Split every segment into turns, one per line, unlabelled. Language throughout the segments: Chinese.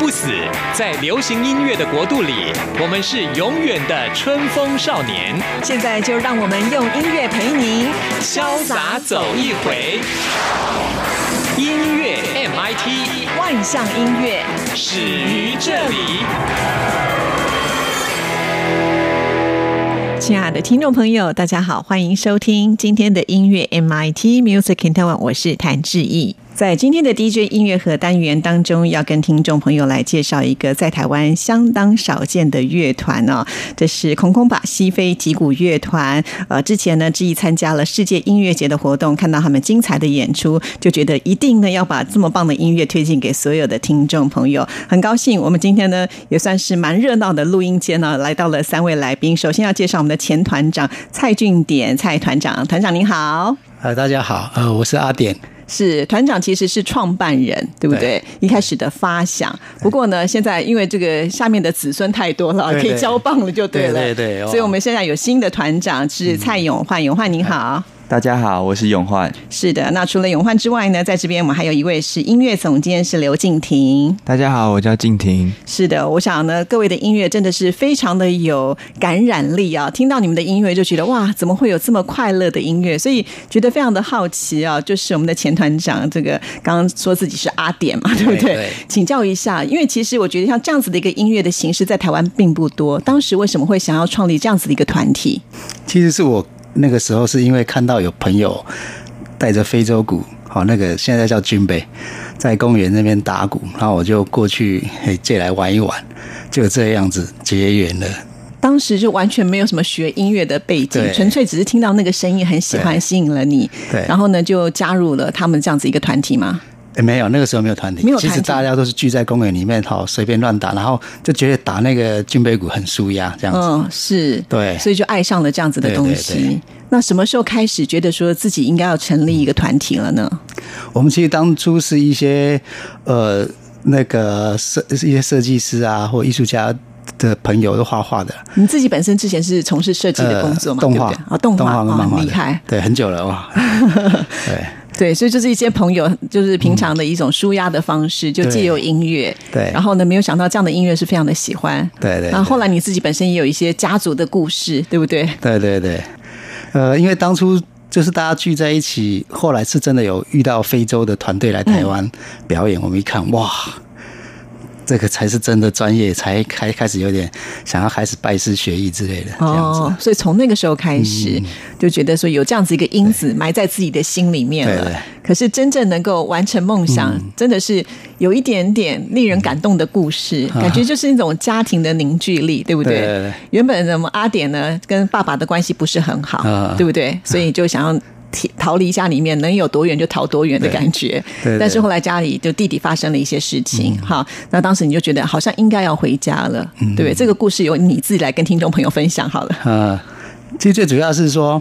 不死，在流行音乐的国度里，我们是永远的春风少年。
现在就让我们用音乐陪您
潇洒走一回。音乐 MIT
万象音乐
始于这里。
亲爱的听众朋友，大家好，欢迎收听今天的音乐 MIT Music in Taiwan，我是谭志毅。在今天的 DJ 音乐盒单元当中，要跟听众朋友来介绍一个在台湾相当少见的乐团哦，这是空空把西非吉鼓乐团。呃，之前呢，志毅参加了世界音乐节的活动，看到他们精彩的演出，就觉得一定呢要把这么棒的音乐推荐给所有的听众朋友。很高兴，我们今天呢也算是蛮热闹的录音间呢，来到了三位来宾。首先要介绍我们的前团长蔡俊典，蔡团长，团长您好。
呃，大家好，呃，我是阿典。
是团长，其实是创办人，对不对？一开始的发想。不过呢，现在因为这个下面的子孙太多了，可以交棒了，就对了。
对对。
所以我们现在有新的团长是蔡永焕，永焕您好。
大家好，我是永焕。
是的，那除了永焕之外呢，在这边我们还有一位是音乐总监，是刘敬婷。
大家好，我叫敬婷。
是的，我想呢，各位的音乐真的是非常的有感染力啊！听到你们的音乐就觉得哇，怎么会有这么快乐的音乐？所以觉得非常的好奇啊！就是我们的前团长，这个刚刚说自己是阿典嘛，对不对？请教一下，因为其实我觉得像这样子的一个音乐的形式，在台湾并不多。当时为什么会想要创立这样子的一个团体？
其实是我。那个时候是因为看到有朋友带着非洲鼓，好那个现在叫军备，在公园那边打鼓，然后我就过去借来玩一玩，就这样子结缘了。
当时就完全没有什么学音乐的背景，纯粹只是听到那个声音很喜欢，吸引了你。
对，
然后呢就加入了他们这样子一个团体吗？
没有，那个时候没有团体，其实大家都是聚在公园里面，好随便乱打，然后就觉得打那个军杯鼓很舒压，这样子。
嗯，是，
对，
所以就爱上了这样子的东西。那什么时候开始觉得说自己应该要成立一个团体了呢？
我们其实当初是一些呃那个设一些设计师啊或艺术家的朋友都画画的。
你自己本身之前是从事设计的工作吗？
动画
啊，动画
很
厉害，
对，很久了哇，对。
对，所以就是一些朋友，就是平常的一种舒压的方式，就借由音乐。
对，
然后呢，没有想到这样的音乐是非常的喜欢。
对对。
然后后来你自己本身也有一些家族的故事，对不对？
对对对。呃，因为当初就是大家聚在一起，后来是真的有遇到非洲的团队来台湾表演，我们一看，哇！这个才是真的专业，才开开始有点想要开始拜师学艺之类的这样子。
所以从那个时候开始，就觉得说有这样子一个因子埋在自己的心里面了。可是真正能够完成梦想，真的是有一点点令人感动的故事，感觉就是那种家庭的凝聚力，对不对？原本我们阿典呢跟爸爸的关系不是很好，对不对？所以就想要。逃离家里面能有多远就逃多远的感觉，但是后来家里就弟弟发生了一些事情，哈，那当时你就觉得好像应该要回家了，对不对？这个故事由你自己来跟听众朋友分享好了。
呃，其实最主要是说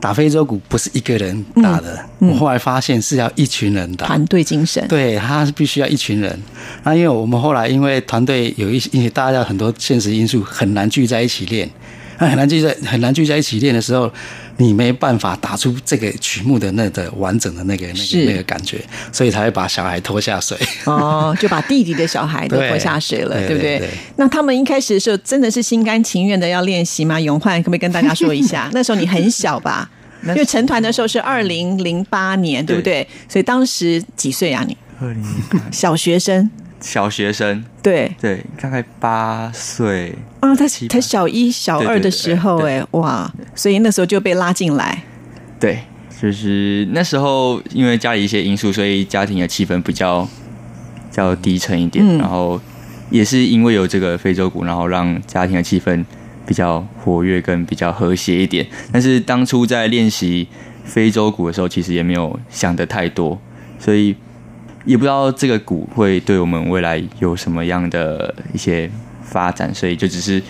打非洲鼓不是一个人打的，我后来发现是要一群人打，
团队精神，
对，他是必须要一群人。那因为我们后来因为团队有一些，因为大家很多现实因素很难聚在一起练。那很难聚在很难聚在一起练的时候，你没办法打出这个曲目的那个完整的那个那个那个感觉，所以才会把小孩拖下水。
哦，就把弟弟的小孩都拖下水了，对不对？那他们一开始的时候真的是心甘情愿的要练习吗？永焕可不可以跟大家说一下？那时候你很小吧？因为成团的时候是二零零八年，对不对？所以当时几岁啊？你二零小学生。
小学生，
对
对，大概八岁
啊，他才小一、小二的时候，哎，哇，所以那时候就被拉进来。
对，就是那时候，因为家里一些因素，所以家庭的气氛比较较低沉一点。然后也是因为有这个非洲鼓，然后让家庭的气氛比较活跃，跟比较和谐一点。但是当初在练习非洲鼓的时候，其实也没有想的太多，所以。也不知道这个鼓会对我们未来有什么样的一些发展，所以就只是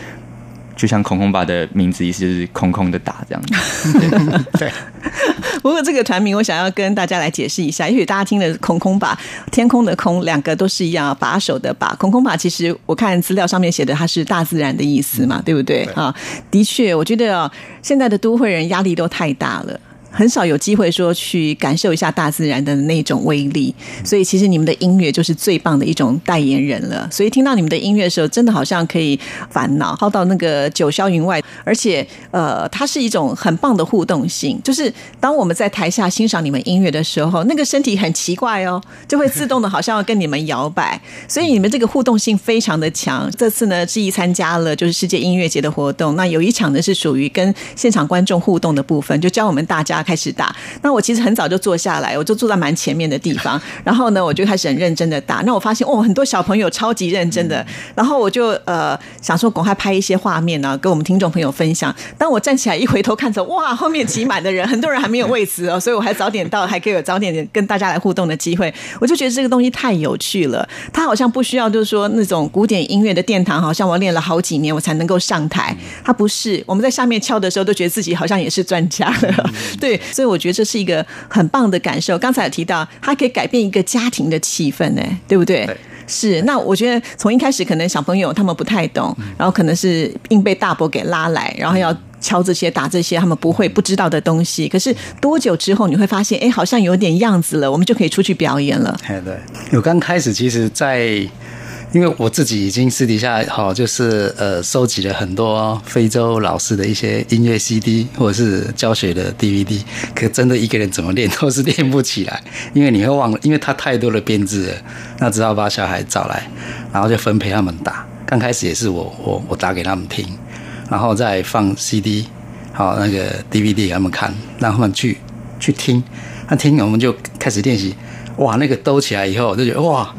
就像空空把的名字意思就是空空的打这样子。
对，
不过这个团名我想要跟大家来解释一下，也许大家听的“空空把”天空的“空”两个都是一样，把手的“把”空空把，其实我看资料上面写的它是大自然的意思嘛，对不对啊？的确，我觉得啊，现在的都会人压力都太大了。很少有机会说去感受一下大自然的那种威力，所以其实你们的音乐就是最棒的一种代言人了。所以听到你们的音乐的时候，真的好像可以烦恼抛到那个九霄云外，而且呃，它是一种很棒的互动性。就是当我们在台下欣赏你们音乐的时候，那个身体很奇怪哦，就会自动的好像要跟你们摇摆。所以你们这个互动性非常的强。这次呢，志毅参加了就是世界音乐节的活动，那有一场呢是属于跟现场观众互动的部分，就教我们大家。开始打，那我其实很早就坐下来，我就坐在蛮前面的地方。然后呢，我就开始很认真的打。那我发现，哦，很多小朋友超级认真的。然后我就呃想说，赶快拍一些画面呢，跟我们听众朋友分享。当我站起来一回头看着，哇，后面挤满的人，很多人还没有位置哦，所以我还早点到，还可以有早点跟大家来互动的机会。我就觉得这个东西太有趣了。他好像不需要，就是说那种古典音乐的殿堂，好像我练了好几年我才能够上台。他不是，我们在下面敲的时候，都觉得自己好像也是专家了。对。所以我觉得这是一个很棒的感受。刚才有提到，它可以改变一个家庭的气氛，呢，对不对？是。那我觉得从一开始可能小朋友他们不太懂，然后可能是硬被大伯给拉来，然后要敲这些、打这些他们不会、不知道的东西。可是多久之后你会发现，哎，好像有点样子了，我们就可以出去表演了。
对对。我刚开始其实，在因为我自己已经私底下好，就是呃收集了很多非洲老师的一些音乐 CD 或者是教学的 DVD，可真的一个人怎么练都是练不起来，因为你会忘了，因为他太多的编制了，那只好把小孩找来，然后就分配他们打。刚开始也是我我我打给他们听，然后再放 CD，好那个 DVD 给他们看，让他们去去听，那听我们就开始练习，哇，那个兜起来以后，我就觉得哇。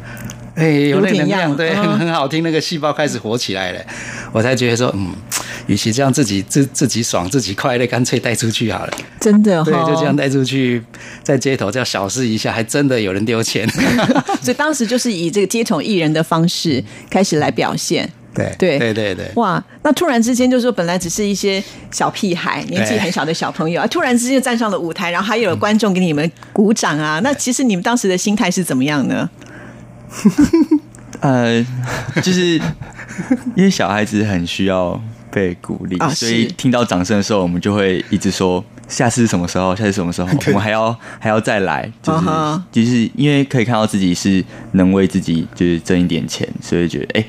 哎，有那能量，对，很很好听，那个细胞开始活起来了，我才觉得说，嗯，与其这样自己自自己爽自己快乐，干脆带出去好了。
真的，
对，就这样带出去，在街头这样小试一下，还真的有人丢钱。
所以当时就是以这个街头艺人的方式开始来表现。
对对对对对，
哇！那突然之间就说，本来只是一些小屁孩，年纪很小的小朋友啊，突然之间站上了舞台，然后还有观众给你们鼓掌啊。那其实你们当时的心态是怎么样呢？
呃，就是因为小孩子很需要被鼓励，所以听到掌声的时候，我们就会一直说下次是什么时候？下次什么时候？我们还要还要再来，就是就是因为可以看到自己是能为自己就是挣一点钱，所以觉得哎，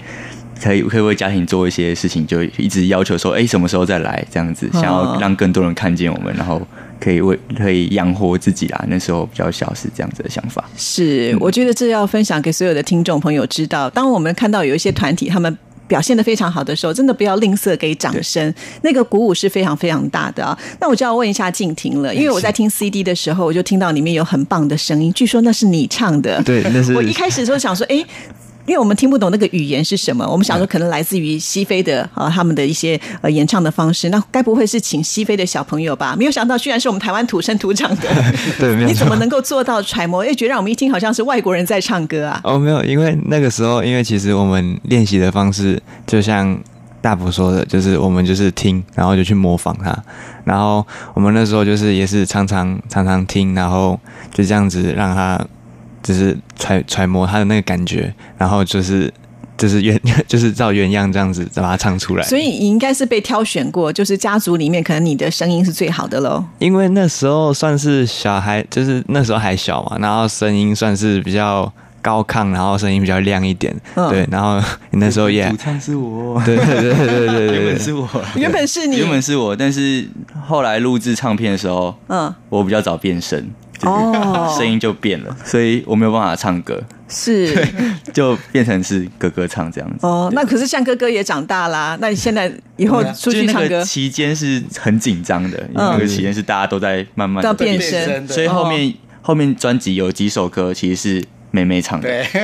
可以可以为家庭做一些事情，就一直要求说哎，什么时候再来？这样子想要让更多人看见我们，然后。可以为可以养活自己啦，那时候比较小是这样子的想法。
是，我觉得这要分享给所有的听众朋友知道。当我们看到有一些团体他们表现的非常好的时候，真的不要吝啬给掌声，那个鼓舞是非常非常大的啊。那我就要问一下静婷了，因为我在听 CD 的时候，我就听到里面有很棒的声音，据说那是你唱的。
对，那是
我一开始时候想说，哎。因为我们听不懂那个语言是什么，我们想说可能来自于西非的啊，他们的一些呃演唱的方式，那该不会是请西非的小朋友吧？没有想到居然是我们台湾土生土长的，
对，
你怎么能够做到揣摩？又觉得让我们一听好像是外国人在唱歌啊？
哦，没有，因为那个时候，因为其实我们练习的方式就像大伯说的，就是我们就是听，然后就去模仿他，然后我们那时候就是也是常常常常听，然后就这样子让他。就是揣揣摩他的那个感觉，然后就是就是原 就是照原样这样子把它唱出来。
所以你应该是被挑选过，就是家族里面可能你的声音是最好的喽。
因为那时候算是小孩，就是那时候还小嘛，然后声音算是比较高亢，然后声音比较亮一点。对，然后 那时候也
主唱是我，
对对对对对
原本是我，
原本是你，
原本是我，但是后来录制唱片的时候，嗯，我比较早变声。哦，声音就变了，所以我没有办法唱歌，
是。
就变成是哥哥唱这样子。
哦，那可是像哥哥也长大啦，那你现在以后出去唱歌。
期间是很紧张的，因为那个期间是大家都在慢慢
的变身，
所以后面后面专辑有几首歌其实是。妹妹唱的，对，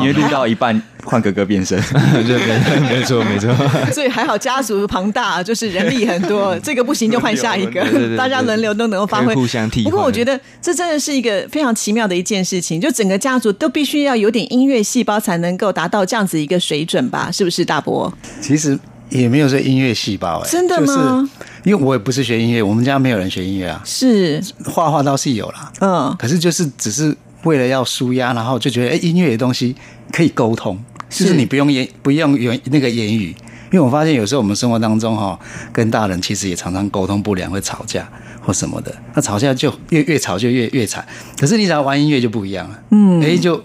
因为 录到一半换哥哥变身，
对，没错没错。
所以还好家族庞大，就是人力很多，这个不行就换下一个，大家轮流都能够发挥，
互相替。
不过我觉得这真的是一个非常奇妙的一件事情，就整个家族都必须要有点音乐细胞才能够达到这样子一个水准吧？是不是大伯？
其实也没有说音乐细胞、哎，
真的吗？
就是因为我也不是学音乐，我们家没有人学音乐啊，
是，
画画倒是有啦，
嗯，
可是就是只是为了要舒压，然后就觉得哎、音乐的东西可以沟通，就是
是
你不用言不用言那个言语，因为我发现有时候我们生活当中哈、跟大人其实也常常沟通不良，会吵架或什么的，那吵架就越越吵就越越惨，可是你只要玩音乐就不一样了，嗯，哎、就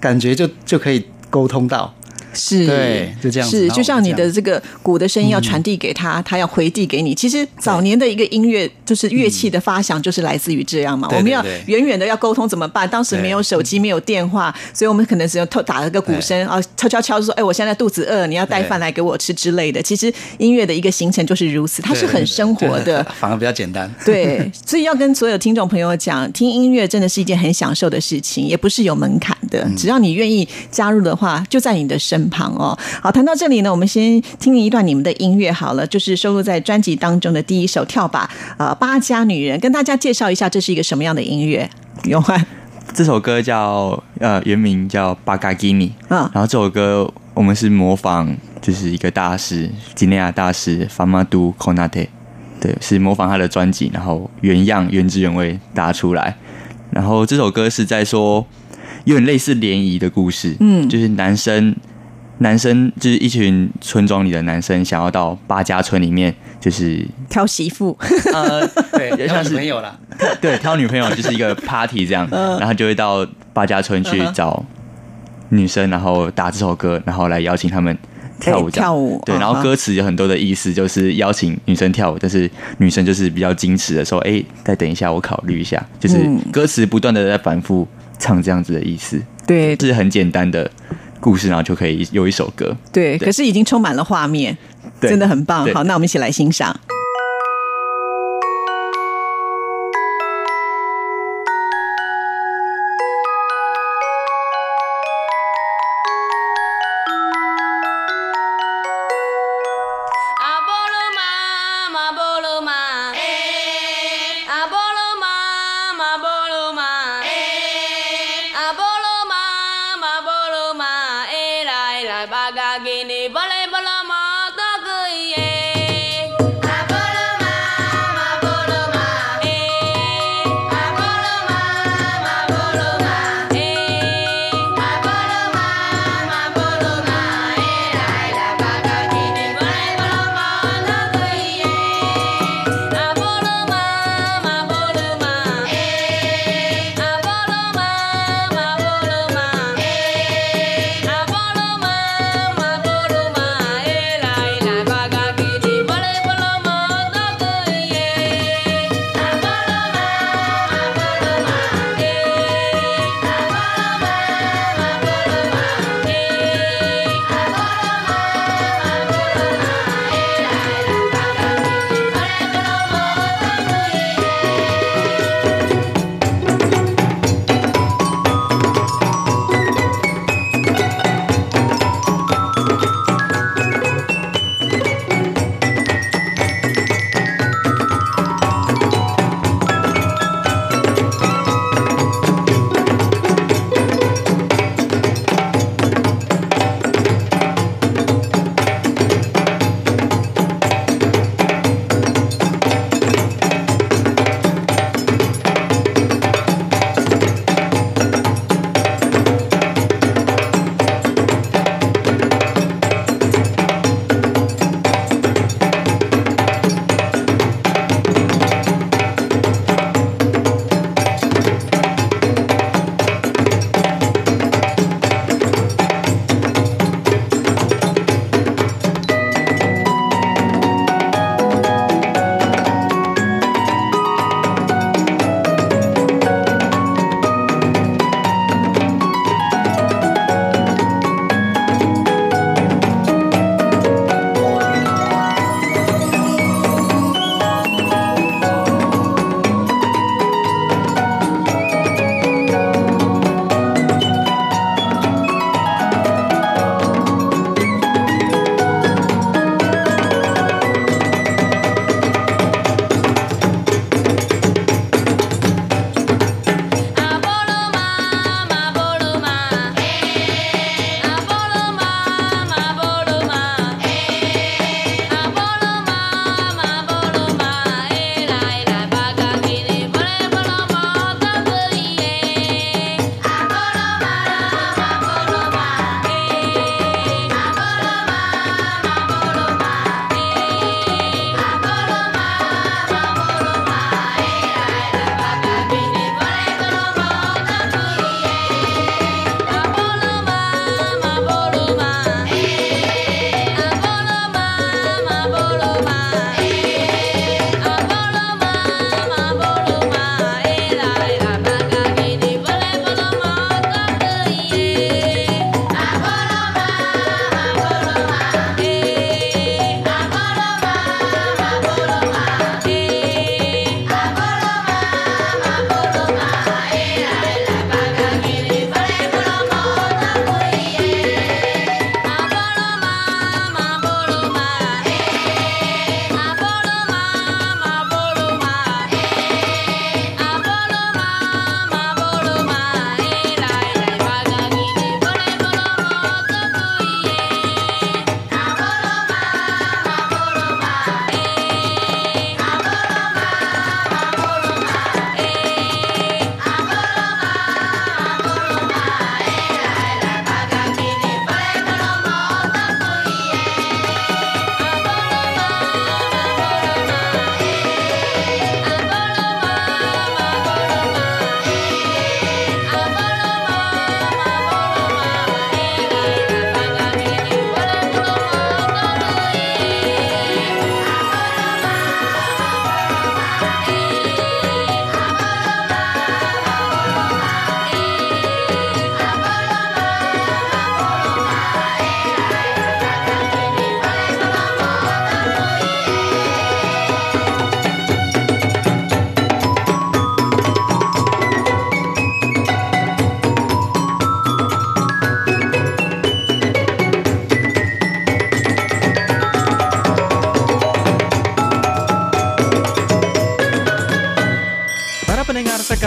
感觉就就可以沟通到，
是，
对就这样子
是，就像你的这个鼓的声音要传递给他，他要回递给你。其实早年的一个音乐，就是乐器的发响，就是来自于这样嘛。
对
我们要远远的要沟通怎么办？当时没有手机，没有电话，所以我们可能只有偷打了个鼓声啊，敲敲敲，说：“哎，我现在肚子饿，你要带饭来给我吃之类的。”其实音乐的一个形成就是如此，它是很生活的。
反而比较简单。
对，所以要跟所有听众朋友讲，听音乐真的是一件很享受的事情，也不是有门槛的。只要你愿意加入的话，就在你的身旁哦。好，谈到这里呢，我们先听一段你们的音乐好了，就是收录在专辑当中的第一首《跳吧》呃八家女人，跟大家介绍一下这是一个什么样的音乐。永焕，
这首歌叫呃原名叫《巴嘎基尼》，
嗯
然后这首歌我们是模仿就是一个大师吉内亚大师 Famadu Konate，对，是模仿他的专辑，然后原样原汁原味打出来。然后这首歌是在说有点类似联谊的故事，
嗯
就是男生男生就是一群村庄里的男生想要到八家村里面，就是
挑媳妇，
呃
对，像
也像是
女朋友啦，
对，挑女朋友就是一个 party 这样，然后就会到八家村去找女生，然后打这首歌，然后来邀请他们跳舞。
跳舞
对，然后歌词有很多的意思，就是邀请女生跳舞，但是女生就是比较矜持的说：“哎，再等一下，我考虑一下。”就是
嗯。
歌词不断的在反复唱这样子的意思，
对。
是很简单的故事，然后就可以有一首歌。
对，
对
可是已经充满了画面，真的很棒。好，那我们一起来欣赏。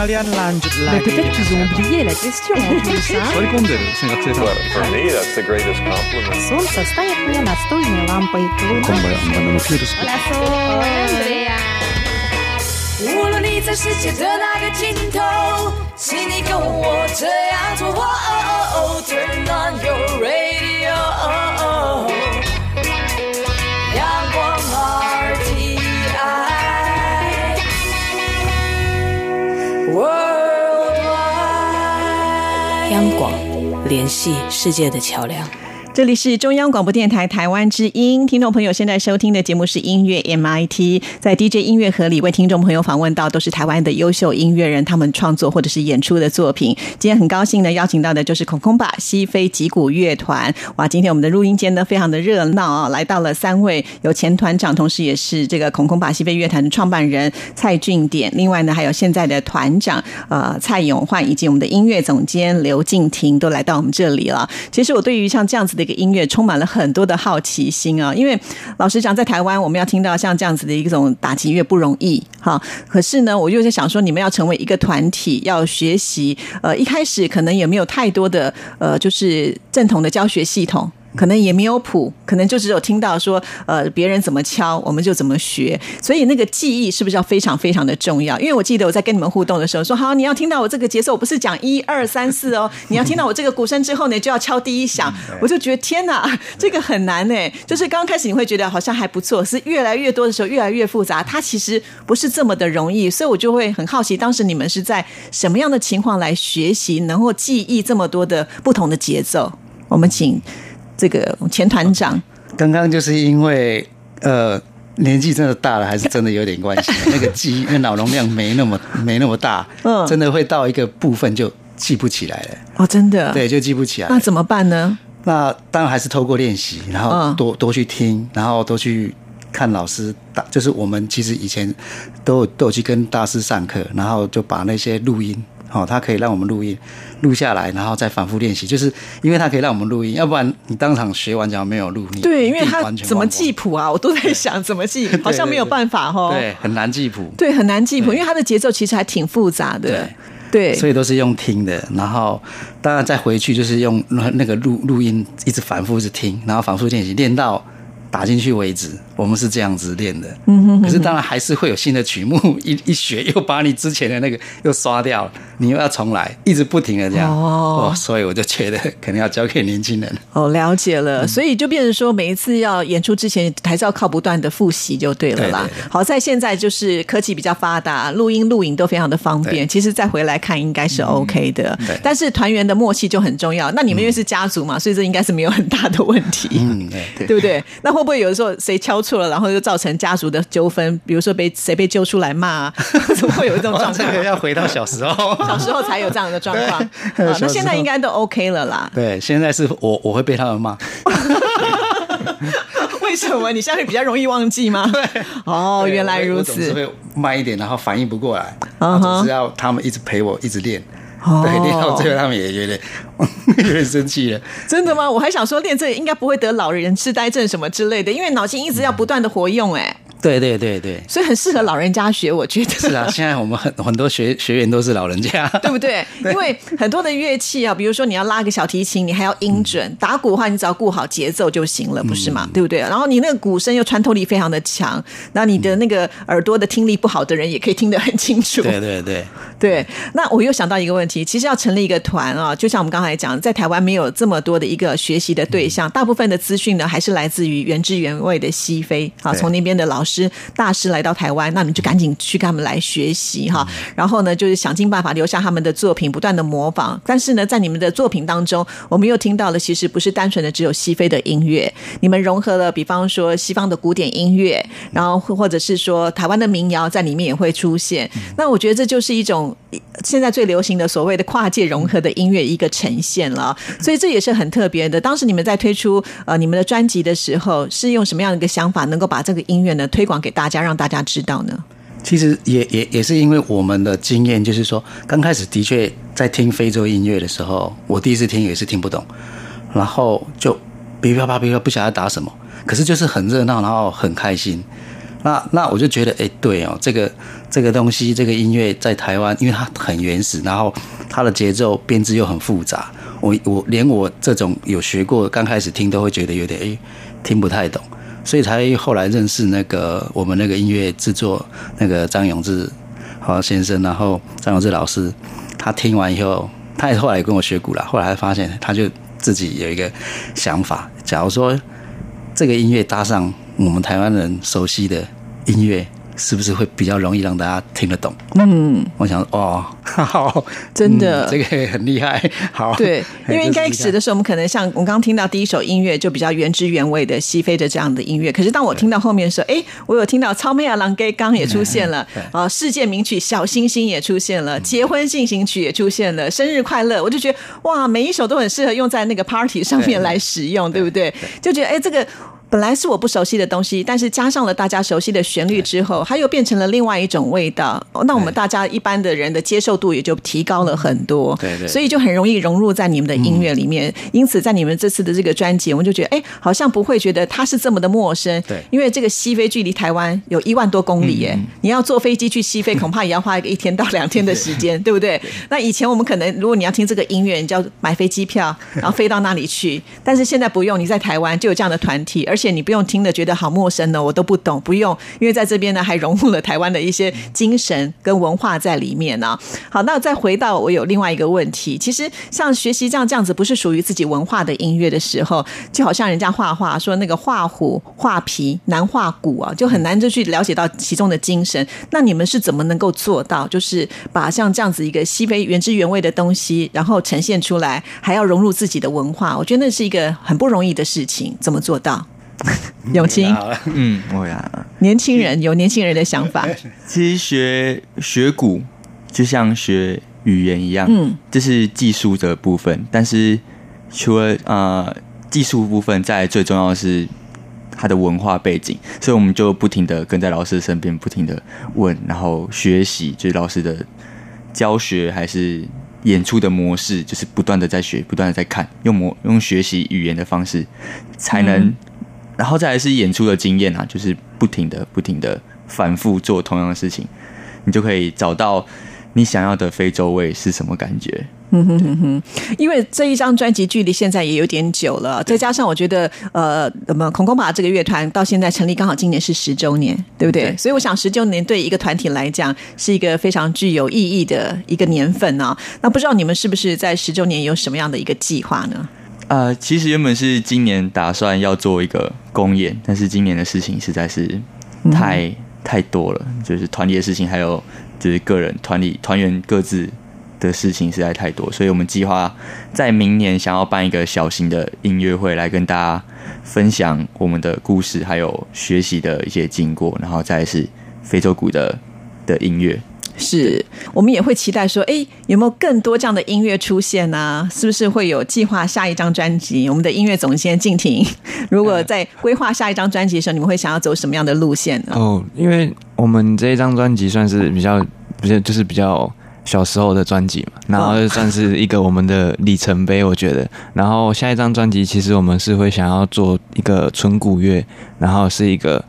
sekalian lanjut
Mais
lagi.
peut-être qu'ils ont oublié la question en plus, hein
Sorry sen katsotaan.
Well, for me, that's the greatest compliment.
Солнце стоит мне настольной лампой. Луна
无论你在世界的哪个尽头，请你跟我这样做。哦 Turn on your radio，
央广，联系世界的桥梁。
这里是中央广播电台台湾之音，听众朋友现在收听的节目是音乐 MIT，在 DJ 音乐盒里为听众朋友访问到都是台湾的优秀音乐人，他们创作或者是演出的作品。今天很高兴呢，邀请到的就是孔空巴西非吉鼓乐团。哇，今天我们的录音间呢非常的热闹啊，来到了三位有前团长，同时也是这个孔空巴西非乐团的创办人蔡俊典，另外呢还有现在的团长呃蔡永焕，以及我们的音乐总监刘静婷都来到我们这里了。其实我对于像这样子的个音乐充满了很多的好奇心啊，因为老实讲，在台湾我们要听到像这样子的一种打击乐不容易哈。可是呢，我就在想说，你们要成为一个团体，要学习，呃，一开始可能也没有太多的呃，就是正统的教学系统。可能也没有谱，可能就只有听到说，呃，别人怎么敲，我们就怎么学。所以那个记忆是不是要非常非常的重要？因为我记得我在跟你们互动的时候说，好，你要听到我这个节奏，我不是讲一二三四哦，你要听到我这个鼓声之后呢，就要敲第一响。我就觉得天哪，这个很难呢。就是刚开始你会觉得好像还不错，是越来越多的时候越来越复杂，它其实不是这么的容易。所以我就会很好奇，当时你们是在什么样的情况来学习，能够记忆这么多的不同的节奏？我们请。这个前团长，
刚刚就是因为呃年纪真的大了，还是真的有点关系。那个记忆，那脑容量没那么没那么大，
嗯
真的会到一个部分就记不起来了。
哦，真的，
对，就记不起来。
那怎么办呢？
那当然还是透过练习，然后
嗯
多、多去听，然后多去看老师大，就是我们其实以前都有都有去跟大师上课，然后就把那些录音。哦，他可以让我们录音，录下来，然后再反复练习。就是因为它可以让我们录音，要不然你当场学完讲没有录，你
对，因为他
你完全
怎么记谱啊？我都在想怎么记，好像没有办法哦。
对，很难记谱。
对，很难记谱，因为它的节奏其实还挺复杂的。对，
所以都是用听的，然后当然再回去就是用那个录录音，一直反复一直听，然后反复练习，练到打进去为止。我们是这样子练的，
嗯哼
可是当然还是会有新的曲目，一一学又把你之前的那个又刷掉，你又要重来，一直不停的这样。
哦
所以我就觉得可能要交给年轻人。
哦，了解了，
嗯
所以就变成说，每一次要演出之前，还是要靠不断的复习就对了啦。
对对对
好在现在就是科技比较发达，录音录影都非常的方便，其实再回来看应该是 OK 的。但是团员的默契就很重要。那你们因为是家族嘛，所以这应该是没有很大的问题。
嗯，对
不对？那会不会有的时候谁敲错了，然后又造成家族的纠纷？比如说被谁被揪出来骂、啊，怎么会有这种状
这
况？
个要回到小时候。
小时候才有这样的状况，
对
啊那现在应该都 OK 了啦。
对，现在是我我会被他们骂。
为什么你现在会比较容易忘记吗？哦，原来如
我总是
此。
会慢一点，然后反应不过来，
嗯哼
总是要他们一直陪我一直练。
哦
对，练到最后他们也有点 有点生气了。
真的吗？我还想说练这个应该不会得老人痴呆症什么之类的，因为脑筋一直要不断的活用，哎，
对对对对，
所以很适合老人家学，我觉得。
是啊，现在我们很很多学学员都是老人家，
对不 对？因为很多的乐器啊，比如说你要拉个小提琴，你还要音准；打鼓的话，你只要顾好节奏就行了，不是吗？对不对？然后你那个鼓声又穿透力非常的强，那你的那个耳朵的听力不好的人也可以听得很清楚。
对对对，
对，那我又想到一个问题，其实要成立一个团啊，就像我们刚才讲，在台湾没有这么多的一个学习的对象，大部分的资讯呢还是来自于原汁原味的西非啊，从那边的老师大师来到台湾，那你就赶紧去跟他们来学习哈，然后呢，就是想尽办法留下他们的作品，不断的模仿。但是呢，在你们的作品当中，我们又听到了，其实不是单纯的只有西非的音乐，你们融合了，比方说西方的古典音乐，然后或或者是说台湾的民谣在里面也会出现。那我觉得这就是一种现在最流行的所谓的跨界融合的音乐一个呈现了，所以这也是很特别的。当时你们在推出呃你们的专辑的时候，是用什么样的一个想法，能够把这个音乐呢推广给大家，让大家知道呢？
其实也也也是因为我们的经验，就是说刚开始的确在听非洲音乐的时候，我第一次听也是听不懂，然后就哔哔叭叭哔叭不晓得打什么，可是就是很热闹，然后很开心。那那我就觉得，哎，对哦，这个这个东西，这个音乐在台湾，因为它很原始，然后它的节奏编制又很复杂，我我连我这种有学过，刚开始听都会觉得有点哎听不太懂，所以才后来认识那个我们那个音乐制作那个张永志好先生，然后张永志老师，他听完以后，他也后来跟我学鼓了，后来发现他就自己有一个想法，假如说这个音乐搭上我们台湾人熟悉的音乐，是不是会比较容易让大家听得懂？
嗯，
我想哦，好，
真的
嗯这个很厉害。好，
对，
哎
因为一开始的时候，我们可能像我们刚刚听到第一首音乐就比较原汁原味的西非的这样的音乐，可是当我听到后面的时候，哎，我有听到超妹啊、狼给刚也出现了，啊，世界名曲《小星星》也出现了，结婚进行曲也出现了，生日快乐，我就觉得哇，每一首都很适合用在那个 party 上面
对
来使用，对不对？就觉得哎，这个。本来是我不熟悉的东西，但是加上了大家熟悉的旋律之后，它又变成了另外一种味道。哦那我们大家一般的人的接受度也就提高了很多。
对对
所以就很容易融入在你们的音乐里面。因此，在你们这次的这个专辑，我们就觉得，哎，好像不会觉得它是这么的陌生。
对
因为这个西非距离台湾有一万多公里，耶，你要坐飞机去西非，恐怕也要花一个一天到两天的时间，对不对？那以前我们可能，如果你要听这个音乐，你就要买飞机票，然后飞到那里去。但是现在不用，你在台湾就有这样的团体，而 而且你不用听的觉得好陌生呢，我都不懂，不用，因为在这边呢还融入了台湾的一些精神跟文化在里面呢、好，那再回到我有另外一个问题，其实像学习这样这样子不是属于自己文化的音乐的时候，就好像人家画画说那个画虎画皮难画骨啊，就很难就去了解到其中的精神。那你们是怎么能够做到，就是把像这样子一个西非原汁原味的东西，然后呈现出来，还要融入自己的文化？我觉得那是一个很不容易的事情，怎么做到？永清，
嗯，我呀，
年轻人有年轻人的想法，
其实学学鼓就像学语言一样，
嗯，
这是技术的部分。但是除了呃技术部分，在最重要的是他的文化背景，所以我们就不停的跟在老师身边，不停的问，然后学习，就是老师的教学还是演出的模式，就是不断的在学，不断的在看，用模用学习语言的方式，才能，
嗯
然后再来是演出的经验啊，就是不停的不停的反复做同样的事情，你就可以找到你想要的非洲味是什么感觉。
嗯哼哼哼因为这一张专辑距离现在也有点久了，再加上我觉得，呃，我们孔孔把这个乐团到现在成立刚好今年是十周年，对不对？
对
所以我想十周年对一个团体来讲是一个非常具有意义的一个年份啊。那不知道你们是不是在十周年有什么样的一个计划呢？
呃，其实原本是今年打算要做一个公演，但是今年的事情实在是太、太多了，就是团里的事情，还有就是个人团里团员各自的事情实在太多，所以我们计划在明年想要办一个小型的音乐会，来跟大家分享我们的故事，还有学习的一些经过，然后再是非洲鼓的的音乐。
是我们也会期待说，哎，有没有更多这样的音乐出现呢、是不是会有计划下一张专辑？我们的音乐总监静婷，如果在规划下一张专辑的时候，你们会想要走什么样的路线呢？
哦，因为我们这一张专辑算是比较比较就是比较小时候的专辑嘛，然后就算是一个我们的里程碑，我觉得。然后下一张专辑其实我们是会想要做一个纯古乐，然后是一个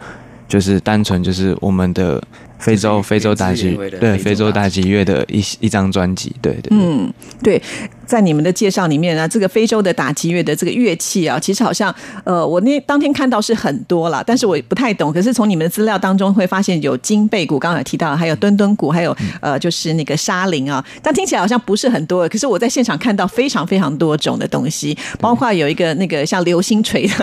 就是单纯就是我们的非洲
就是
非洲大吉
原汁原味的
对
非洲大
非洲大吉乐的一一张专辑，对对对。
嗯，对，在你们的介绍里面呢，这个非洲的打击乐的这个乐器啊，其实好像呃，我那当天看到是很多啦，但是我也不太懂。可是从你们的资料当中会发现有金贝鼓，刚刚有提到，还有墩墩鼓，还有呃，就是那个沙林啊，但听起来好像不是很多。可是我在现场看到非常非常多种的东西，包括有一个那个像流星锤的，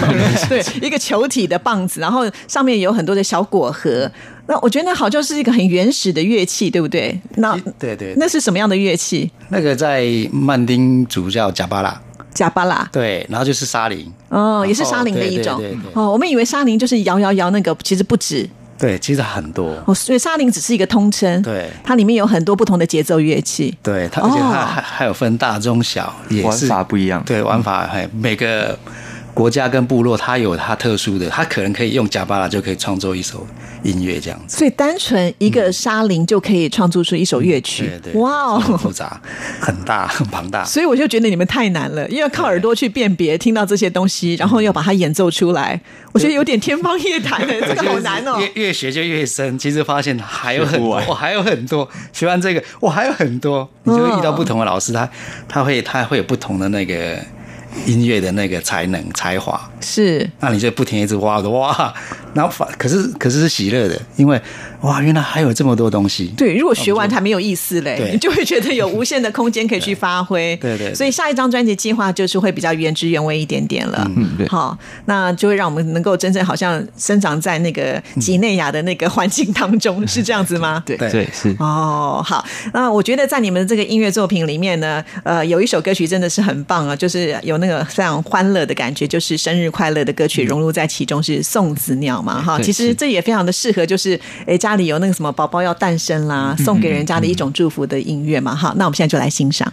对，一个球体的棒子，然后上面有很多的小果核。那我觉得那好就是一个很原始的乐器，对不对？那
对对，
那是什么样的乐器？
那个在曼丁族叫贾巴拉，
贾巴拉。
对，然后就是沙林，
哦，也是沙林的一种。
对对对对。
哦。我们以为沙林就是摇摇摇那个，其实不止。
对，其实很多，
哦，所以沙林只是一个通称，
对。
它里面有很多不同的节奏乐器。
对，它而且它
哦。
还还有分大中小，也
玩
是
法不一样。
对，玩法还每个国家跟部落，它有它特殊的，它可能可以用加巴拉就可以创作一首音乐这样子。
所以单纯一个沙林就可以创作出一首乐曲
嗯对，对，
哇
很复
哦！
杂，很大，很庞大。
所以我就觉得你们太难了，因为靠耳朵去辨别，听到这些东西，然后要把它演奏出来，我觉得有点天方夜谭了，这个好难哦。
越越学就越深，其实发现还有很多，我还有很多。学完这个，我还有很多。你就会遇到不同的老师，他他会他会有不同的那个音乐的那个才能才华，
是，
那你就不停一直挖的哇，然后反可是可是是喜乐的，因为哇，原来还有这么多东西。
对，如果学完它没有意思嘞，你就会觉得有无限的空间可以去发挥。
对 对对
所以下一张专辑计划就是会比较原汁原味一点点了。
嗯对。
好，那就会让我们能够真正好像生长在那个几内亚的那个环境当中，是这样子吗？对。
对
对，是。
哦，好，那我觉得在你们的这个音乐作品里面呢，呃，有一首歌曲真的是很棒啊，就是有那个非常欢乐的感觉，就是生日快乐的歌曲融入在其中，是送子鸟嘛，哈，其实这也非常的适合，就是诶家里有那个什么宝宝要诞生啦，送给人家的一种祝福的音乐嘛，哈，那我们现在就来欣赏。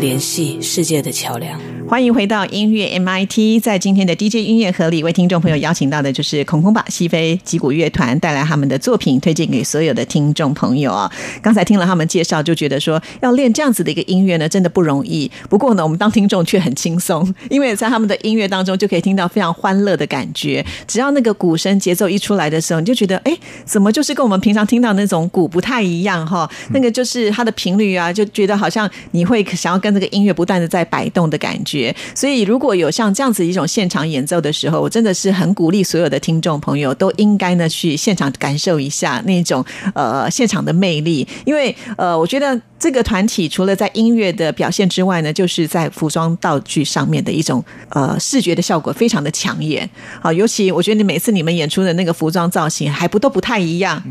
联系世界的桥梁。
欢迎回到音乐 MIT，在今天的 DJ 音乐盒里，为听众朋友邀请到的就是孔孔把西非击鼓乐团带来他们的作品，推荐给所有的听众朋友啊。刚才听了他们介绍，就觉得说要练这样子的一个音乐呢，真的不容易。不过呢，我们当听众却很轻松，因为在他们的音乐当中就可以听到非常欢乐的感觉。只要那个鼓声节奏一出来的时候，你就觉得哎，怎么就是跟我们平常听到那种鼓不太一样哈？那个就是它的频率啊，就觉得好像你会想要跟这个音乐不断的在摆动的感觉。所以，如果有像这样子一种现场演奏的时候，我真的是很鼓励所有的听众朋友都应该呢去现场感受一下那种呃现场的魅力，因为呃，我觉得这个团体除了在音乐的表现之外呢，就是在服装道具上面的一种呃视觉的效果非常的抢眼。好，尤其我觉得你每次你们演出的那个服装造型还不都不太一样，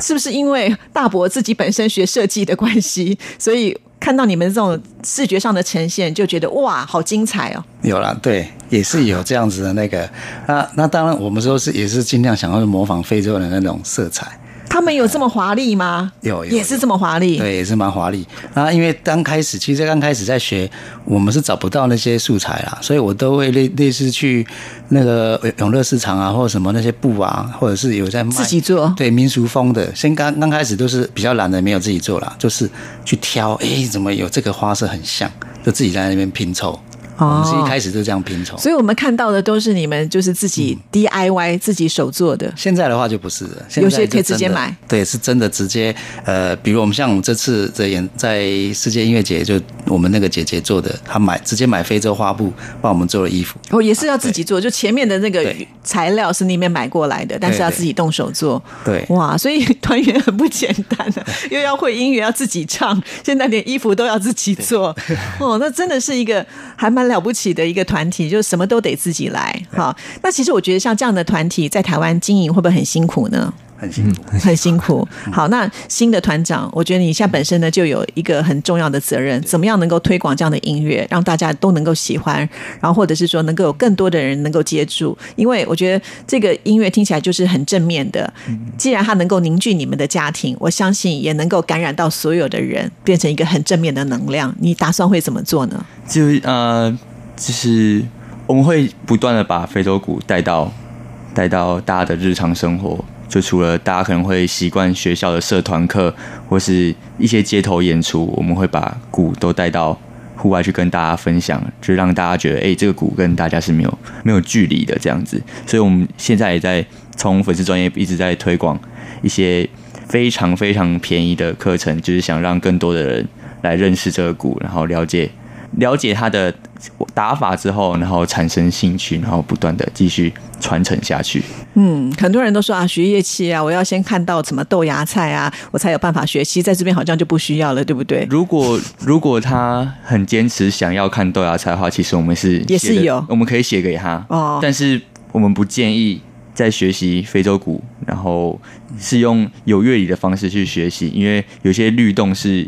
是不是因为大伯自己本身学设计的关系，所以？看到你们这种视觉上的呈现，就觉得哇，好精彩哦！
有啦，对，也是有这样子的那个。那那当然，我们说是也是尽量想要模仿非洲的那种色彩。
他们有这么华丽吗？
有，有
也是这么华丽。
对，也是蛮华丽。啊，因为刚开始，其实刚开始在学，我们是找不到那些素材啦，所以我都会类类似去那个永乐市场啊，或者什么那些布啊，或者是有在卖
自己做。
对，民俗风的。先刚刚开始都是比较懒的，没有自己做啦，就是去挑，哎，怎么有这个花色很像，就自己在那边拼凑。我们是一开始就这样拼凑，
所以我们看到的都是你们就是自己 DIY、自己手做的。
现在的话就不是了，
有些可以直接买。
对，是真的直接。呃，比如我们像我们这次在演在世界音乐节，就我们那个姐姐做的，她买直接买非洲花布帮我们做了衣服。
哦，也是要自己做，就前面的那个材料是那边买过来的，但是要自己动手做。
对，
哇，所以团员很不简单的，又要会音乐，要自己唱，现在连衣服都要自己做。哦，那真的是一个还蛮了不起的一个团体，就是什么都得自己来。好，那其实我觉得像这样的团体在台湾经营会不会很辛苦呢？
很辛苦，
很辛苦。好，那新的团长，我觉得你现在本身呢就有一个很重要的责任，怎么样能够推广这样的音乐，让大家都能够喜欢，然后或者是说能够有更多的人能够接住。因为我觉得这个音乐听起来就是很正面的，既然它能够凝聚你们的家庭，我相信也能够感染到所有的人，变成一个很正面的能量。你打算会怎么做呢？
就呃，就是我们会不断的把非洲鼓带到带到大家的日常生活。就除了大家可能会习惯学校的社团课，或是一些街头演出，我们会把鼓都带到户外去跟大家分享，就让大家觉得，哎，这个鼓跟大家是没有没有距离的这样子。所以我们现在也在从粉丝专业一直在推广一些非常非常便宜的课程，就是想让更多的人来认识这个鼓，然后了解了解它的打法之后，然后产生兴趣，然后不断的继续传承下去。
嗯，很多人都说啊，学乐器啊，我要先看到什么豆芽菜啊，我才有办法学习。在这边好像就不需要了，对不对？
如果如果他很坚持想要看豆芽菜的话，其实我们是
也是有，
我们可以写给他
哦。
但是我们不建议在学习非洲鼓，然后是用有乐理的方式去学习，因为有些律动是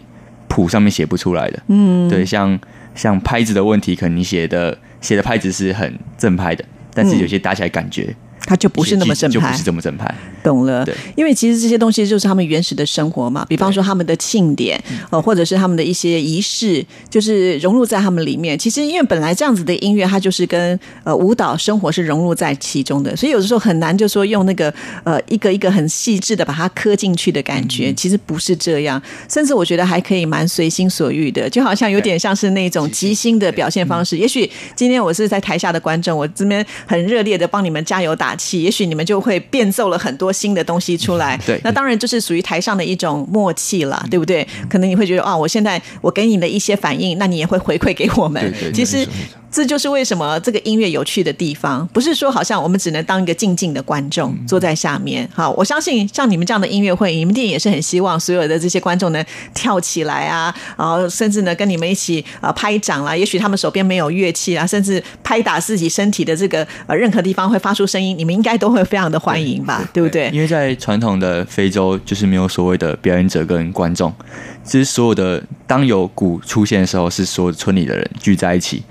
谱上面写不出来的。
嗯，
对，像像拍子的问题，可能你写的写的拍子是很正拍的，但是有些打起来感觉。
它就不是那么正派，
就不是这么正派。
懂了，
对，
因为其实这些东西就是他们原始的生活嘛。比方说他们的庆典，呃，或者是他们的一些仪式，就是融入在他们里面。其实因为本来这样子的音乐，它就是跟呃舞蹈生活是融入在其中的，所以有的时候很难就说用那个呃一个一个很细致的把它刻进去的感觉，其实不是这样。甚至我觉得还可以蛮随心所欲的，就好像有点像是那种即兴的表现方式。也许今天我是在台下的观众，我这边很热烈的帮你们加油打气，也许你们就会变奏了很多新的东西出来。
对，
那当然就是属于台上的一种默契了，对不对？可能你会觉得啊，我现在我给你的一些反应，那你也会回馈给我们。
对对，
其实这就是为什么这个音乐有趣的地方，不是说好像我们只能当一个静静的观众坐在下面。好，我相信像你们这样的音乐会，你们店也是很希望所有的这些观众能跳起来啊，然后甚至呢跟你们一起啊拍掌啦。也许他们手边没有乐器啊，甚至拍打自己身体的这个呃任何地方会发出声音，你们应该都会非常的欢迎吧，对不对？
因为在传统的非洲，就是没有所谓的表演者跟观众，其实所有的当有鼓出现的时候，是所有村里的人聚在一起。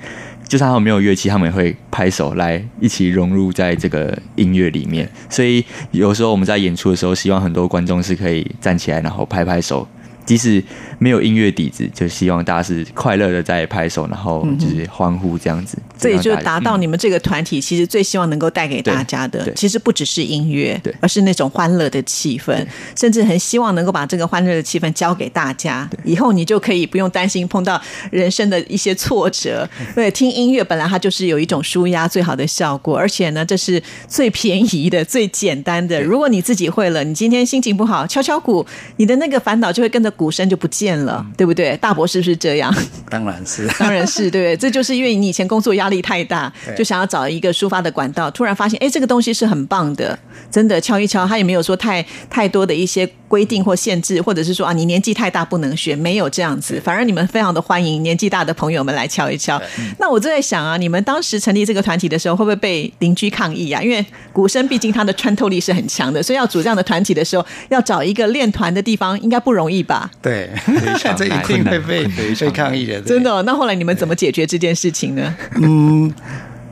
就算他们没有乐器，他们也会拍手来一起融入在这个音乐里面。所以有时候我们在演出的时候，希望很多观众是可以站起来，然后拍拍手。即使没有音乐底子，就希望大家是快乐的在拍手，然后就是欢呼这样子。
这也就达到你们这个团体其实最希望能够带给大家的其实不只是音乐
对，
而是那种欢乐的气氛，甚至很希望能够把这个欢乐的气氛交给大家。以后你就可以不用担心碰到人生的一些挫折。对，听音乐本来它就是有一种舒压最好的效果，而且呢，这是最便宜的、最简单的。如果你自己会了，你今天心情不好，敲敲鼓，你的那个烦恼就会跟着鼓声就不见了，对不对？大伯是不是这样？
当然是。
当然是对不对？这就是因为你以前工作压力太大，就想要找一个抒发的管道，突然发现，哎，这个东西是很棒的，真的敲一敲，他也没有说太太多的一些规定或限制，或者是说啊，你年纪太大不能学，没有这样子，反而你们非常的欢迎年纪大的朋友们来敲一敲。那我就在想啊，你们当时成立这个团体的时候，会不会被邻居抗议啊？因为鼓声毕竟它的穿透力是很强的，所以要组这样的团体的时候，要找一个练团的地方，应该不容易吧？
对，这一定会被被抗议的，
真的哦、那后来你们怎么解决这件事情呢？
嗯，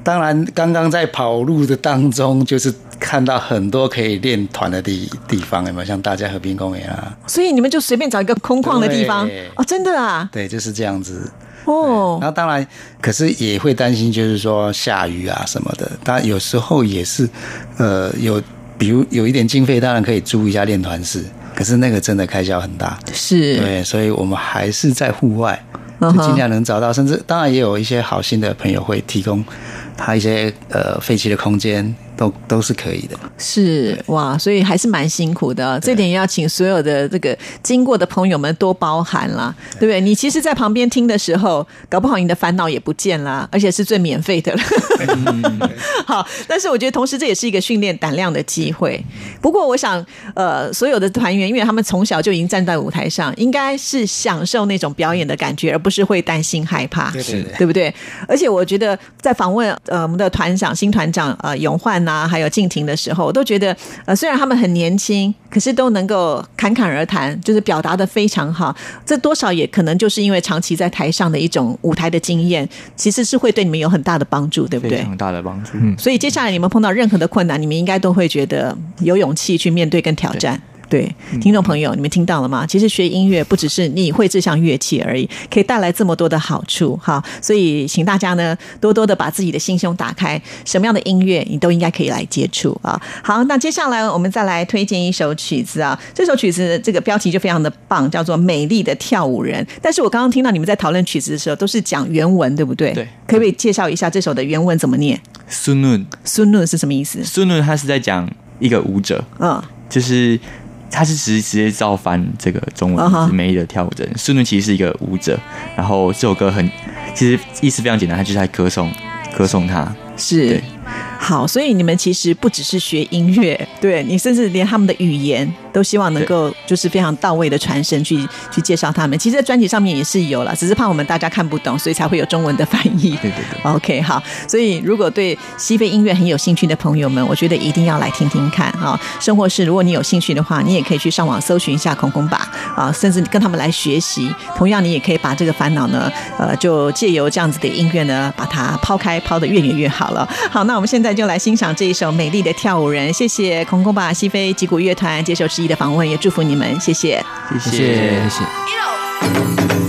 当然，刚刚在跑路的当中，就是看到很多可以练团的地地方，有没有？像大家和平公园啊？
所以你们就随便找一个空旷的地方。
对。
哦，真的啊，
对，就是这样子。
哦。
然，后当然，可是也会担心，就是说下雨啊什么的。当然有时候也是，呃，有比如有一点经费，当然可以租一下练团室，可是那个真的开销很大。
是，
对，所以我们还是在户外，就尽量能找到，甚至当然也有一些好心的朋友会提供它一些呃废弃的空间，都都是可以的。
是哇，所以还是蛮辛苦的。这点也要请所有的这个经过的朋友们多包涵啦，对不对？你其实，在旁边听的时候，搞不好你的烦恼也不见啦，而且是最免费的了。好，但是我觉得同时这也是一个训练胆量的机会。不过，我想，呃，所有的团员，因为他们从小就已经站在舞台上，应该是享受那种表演的感觉，而不是会担心害怕，
对对对
对不对？而且我觉得在访问呃我们的团长新团长呃永焕呐、还有静婷的时候，我都觉得呃虽然他们很年轻，可是都能够侃侃而谈，就是表达的非常好。这多少也可能就是因为长期在台上的一种舞台的经验，其实是会对你们有很大的帮助，对不对？
非常大的帮助。
嗯所以接下来你们碰到任何的困难，你们应该都会觉得有勇气去面对跟挑战。对，听众朋友，你们听到了吗？其实学音乐不只是你会这项乐器而已，可以带来这么多的好处。哈，所以请大家呢多多的把自己的心胸打开，什么样的音乐你都应该可以来接触啊。好，那接下来我们再来推荐一首曲子啊，这首曲子这个标题就非常的棒，叫做《美丽的跳舞人》。但是我刚刚听到你们在讨论曲子的时候，都是讲原文，对不对？
对
可不可以介绍一下这首的原文怎么念
？Sunun
孙论是什么意思
？Sunun 他是在讲一个舞者，
嗯，
就是他是直直接照翻这个中文
嗯哼
是美丽的跳舞人。Sunun 其实是一个舞者，然后这首歌很其实意思非常简单，他就是在歌颂歌颂他。
是。好，所以你们其实不只是学音乐，对你甚至连他们的语言都希望能够就是非常到位的传神去去介绍他们。其实，在专辑上面也是有了，只是怕我们大家看不懂，所以才会有中文的翻译。
对对对。
OK，好，所以如果对西非音乐很有兴趣的朋友们，我觉得一定要来听听看啊。生活是，如果你有兴趣的话，你也可以去上网搜寻一下孔孔吧啊，甚至跟他们来学习。同样，你也可以把这个烦恼呢，呃，就借由这样子的音乐呢，把它抛开，抛得越远越好了。好，那我们现在就来欣赏这一首《美丽的跳舞人》。谢谢孔孔吧西非击鼓乐团接受之一的访问，也祝福你们，谢谢。
谢
谢。谢谢